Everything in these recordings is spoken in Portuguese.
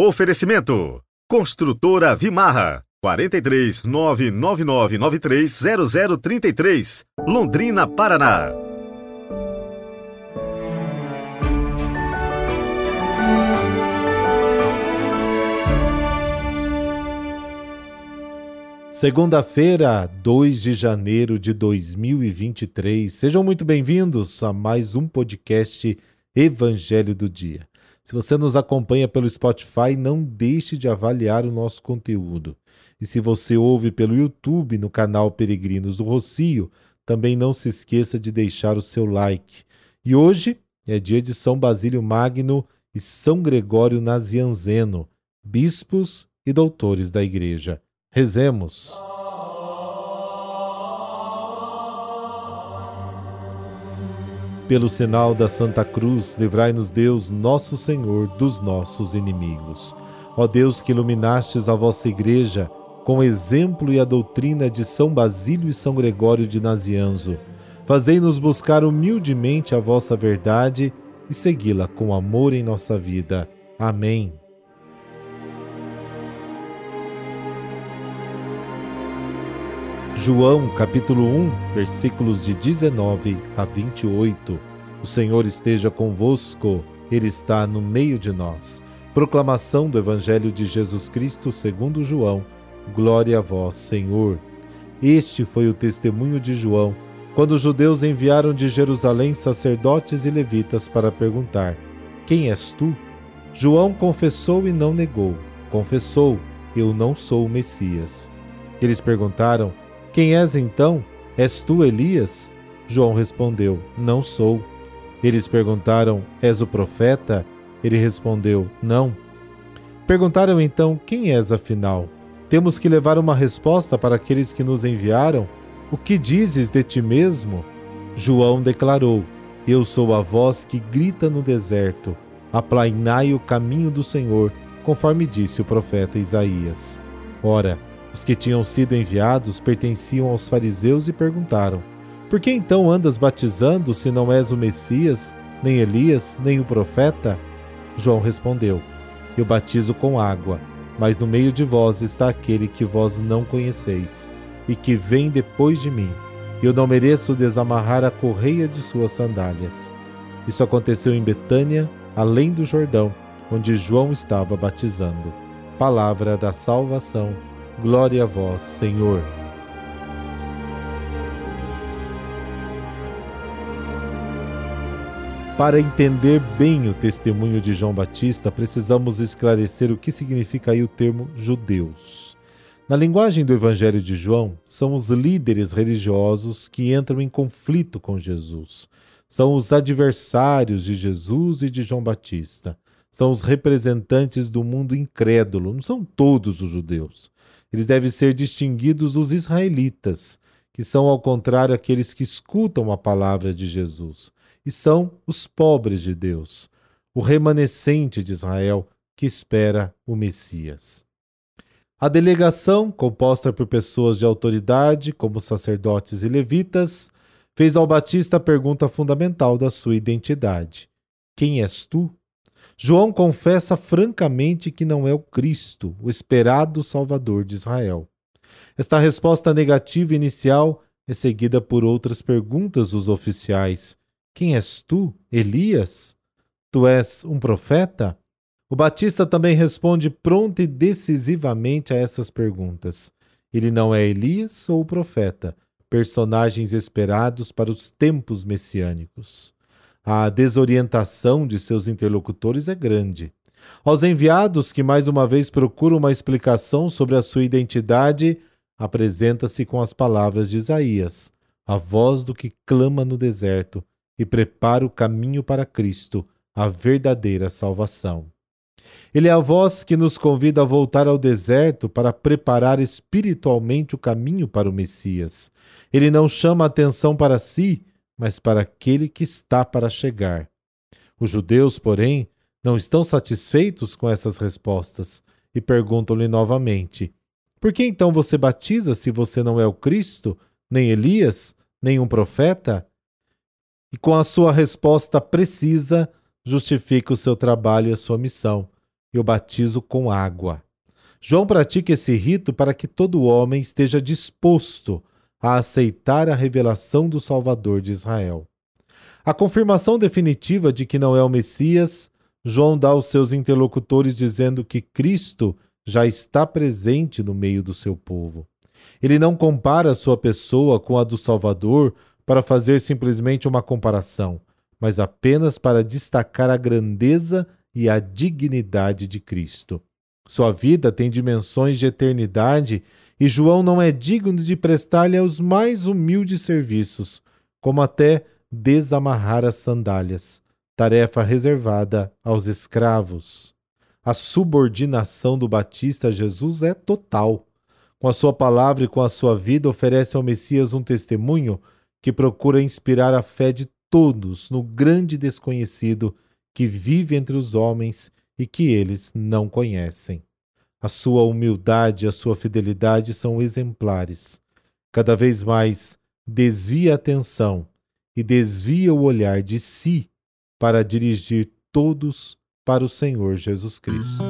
Oferecimento: Construtora Vimarra 43 99993 0033, Londrina, Paraná. Segunda-feira, 2 de janeiro de 2023. Sejam muito bem-vindos a mais um podcast Evangelho do Dia. Se você nos acompanha pelo Spotify, não deixe de avaliar o nosso conteúdo. E se você ouve pelo YouTube no canal Peregrinos do Rocio, também não se esqueça de deixar o seu like. E hoje é dia de São Basílio Magno e São Gregório Nazianzeno, bispos e doutores da Igreja. Rezemos. Pelo sinal da Santa Cruz, livrai-nos Deus, nosso Senhor, dos nossos inimigos. Ó Deus que iluminastes a vossa Igreja com o exemplo e a doutrina de São Basílio e São Gregório de Nazianzo, fazei-nos buscar humildemente a vossa verdade e segui-la com amor em nossa vida. Amém. João capítulo 1, versículos de 19 a 28. O Senhor esteja convosco, Ele está no meio de nós. Proclamação do Evangelho de Jesus Cristo segundo João. Glória a vós, Senhor. Este foi o testemunho de João, quando os judeus enviaram de Jerusalém sacerdotes e levitas para perguntar: Quem és tu? João confessou e não negou. Confessou: Eu não sou o Messias. Eles perguntaram: quem és então? És tu Elias? João respondeu: Não sou. Eles perguntaram: És o profeta? Ele respondeu: Não. Perguntaram então: Quem és afinal? Temos que levar uma resposta para aqueles que nos enviaram. O que dizes de ti mesmo? João declarou: Eu sou a voz que grita no deserto. Aplainai o caminho do Senhor, conforme disse o profeta Isaías. Ora, os que tinham sido enviados pertenciam aos fariseus e perguntaram: Por que então andas batizando se não és o Messias, nem Elias, nem o profeta? João respondeu: Eu batizo com água, mas no meio de vós está aquele que vós não conheceis, e que vem depois de mim. Eu não mereço desamarrar a correia de suas sandálias. Isso aconteceu em Betânia, além do Jordão, onde João estava batizando. Palavra da salvação. Glória a vós, Senhor. Para entender bem o testemunho de João Batista, precisamos esclarecer o que significa aí o termo judeus. Na linguagem do Evangelho de João, são os líderes religiosos que entram em conflito com Jesus. São os adversários de Jesus e de João Batista. São os representantes do mundo incrédulo, não são todos os judeus eles devem ser distinguidos os israelitas, que são, ao contrário, aqueles que escutam a palavra de Jesus, e são os pobres de Deus, o remanescente de Israel que espera o Messias. A delegação, composta por pessoas de autoridade, como sacerdotes e levitas, fez ao Batista a pergunta fundamental da sua identidade: Quem és tu? João confessa francamente que não é o Cristo, o esperado Salvador de Israel. Esta resposta negativa inicial é seguida por outras perguntas dos oficiais: Quem és tu, Elias? Tu és um profeta? O Batista também responde pronta e decisivamente a essas perguntas. Ele não é Elias ou o profeta, personagens esperados para os tempos messiânicos. A desorientação de seus interlocutores é grande. Aos enviados que mais uma vez procuram uma explicação sobre a sua identidade, apresenta-se com as palavras de Isaías, a voz do que clama no deserto e prepara o caminho para Cristo, a verdadeira salvação. Ele é a voz que nos convida a voltar ao deserto para preparar espiritualmente o caminho para o Messias. Ele não chama atenção para si, mas para aquele que está para chegar. Os judeus, porém, não estão satisfeitos com essas respostas e perguntam-lhe novamente: Por que então você batiza se você não é o Cristo, nem Elias, nem um profeta? E com a sua resposta precisa, justifica o seu trabalho e a sua missão. e o batizo com água. João pratica esse rito para que todo homem esteja disposto a aceitar a revelação do Salvador de Israel. A confirmação definitiva de que não é o Messias, João dá aos seus interlocutores dizendo que Cristo já está presente no meio do seu povo. Ele não compara sua pessoa com a do Salvador para fazer simplesmente uma comparação, mas apenas para destacar a grandeza e a dignidade de Cristo. Sua vida tem dimensões de eternidade e João não é digno de prestar-lhe os mais humildes serviços, como até desamarrar as sandálias, tarefa reservada aos escravos. A subordinação do Batista a Jesus é total. Com a sua palavra e com a sua vida, oferece ao Messias um testemunho que procura inspirar a fé de todos no grande desconhecido que vive entre os homens e que eles não conhecem. A sua humildade e a sua fidelidade são exemplares. Cada vez mais desvia a atenção e desvia o olhar de si para dirigir todos para o Senhor Jesus Cristo.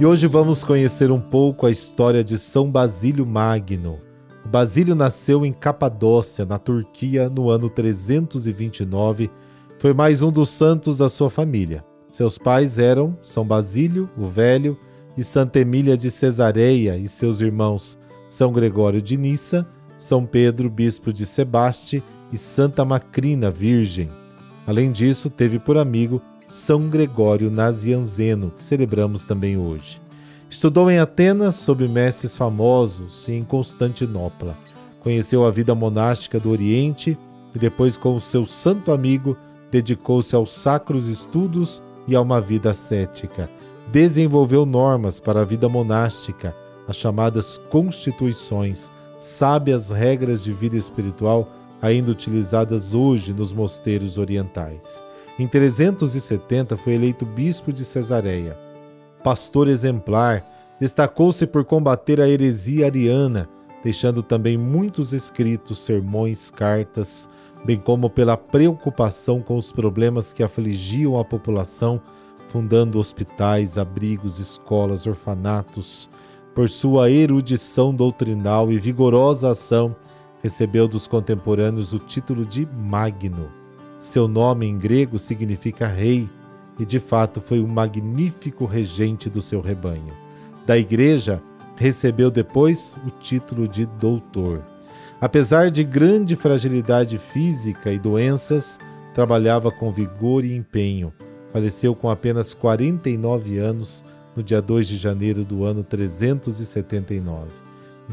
E hoje vamos conhecer um pouco a história de São Basílio Magno, Basílio nasceu em Capadócia, na Turquia, no ano 329. Foi mais um dos santos da sua família. Seus pais eram São Basílio, o Velho, e Santa Emília de Cesareia, e seus irmãos São Gregório de Nissa, São Pedro, bispo de Sebaste, e Santa Macrina, virgem. Além disso, teve por amigo São Gregório Nazianzeno, que celebramos também hoje. Estudou em Atenas sob mestres famosos e em Constantinopla. Conheceu a vida monástica do Oriente e depois, com o seu santo amigo, dedicou-se aos sacros estudos e a uma vida ascética. Desenvolveu normas para a vida monástica, as chamadas constituições, sábias regras de vida espiritual ainda utilizadas hoje nos mosteiros orientais. Em 370 foi eleito bispo de Cesareia pastor exemplar, destacou-se por combater a heresia ariana, deixando também muitos escritos, sermões, cartas, bem como pela preocupação com os problemas que afligiam a população, fundando hospitais, abrigos, escolas, orfanatos. Por sua erudição doutrinal e vigorosa ação, recebeu dos contemporâneos o título de Magno. Seu nome em grego significa rei e de fato foi um magnífico regente do seu rebanho. Da igreja, recebeu depois o título de doutor. Apesar de grande fragilidade física e doenças, trabalhava com vigor e empenho. Faleceu com apenas 49 anos no dia 2 de janeiro do ano 379.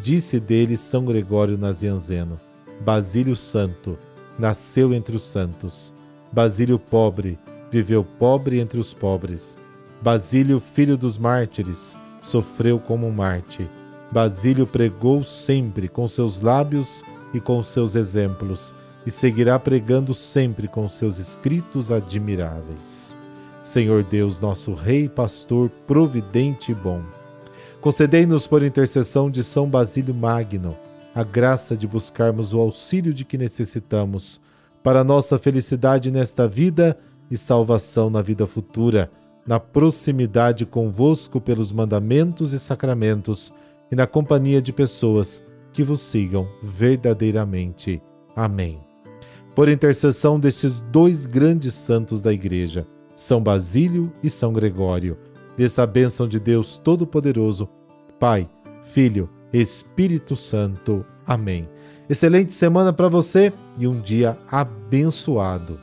Disse dele São Gregório Nazianzeno: Basílio Santo, nasceu entre os santos. Basílio pobre, viveu pobre entre os pobres. Basílio, filho dos mártires, sofreu como um mártir. Basílio pregou sempre com seus lábios e com seus exemplos, e seguirá pregando sempre com seus escritos admiráveis. Senhor Deus, nosso Rei, Pastor, providente e bom, concedei-nos por intercessão de São Basílio Magno a graça de buscarmos o auxílio de que necessitamos para nossa felicidade nesta vida e salvação na vida futura, na proximidade convosco pelos mandamentos e sacramentos e na companhia de pessoas que vos sigam verdadeiramente. Amém. Por intercessão destes dois grandes santos da Igreja, São Basílio e São Gregório, dessa bênção de Deus Todo-Poderoso, Pai, Filho, Espírito Santo. Amém. Excelente semana para você e um dia abençoado.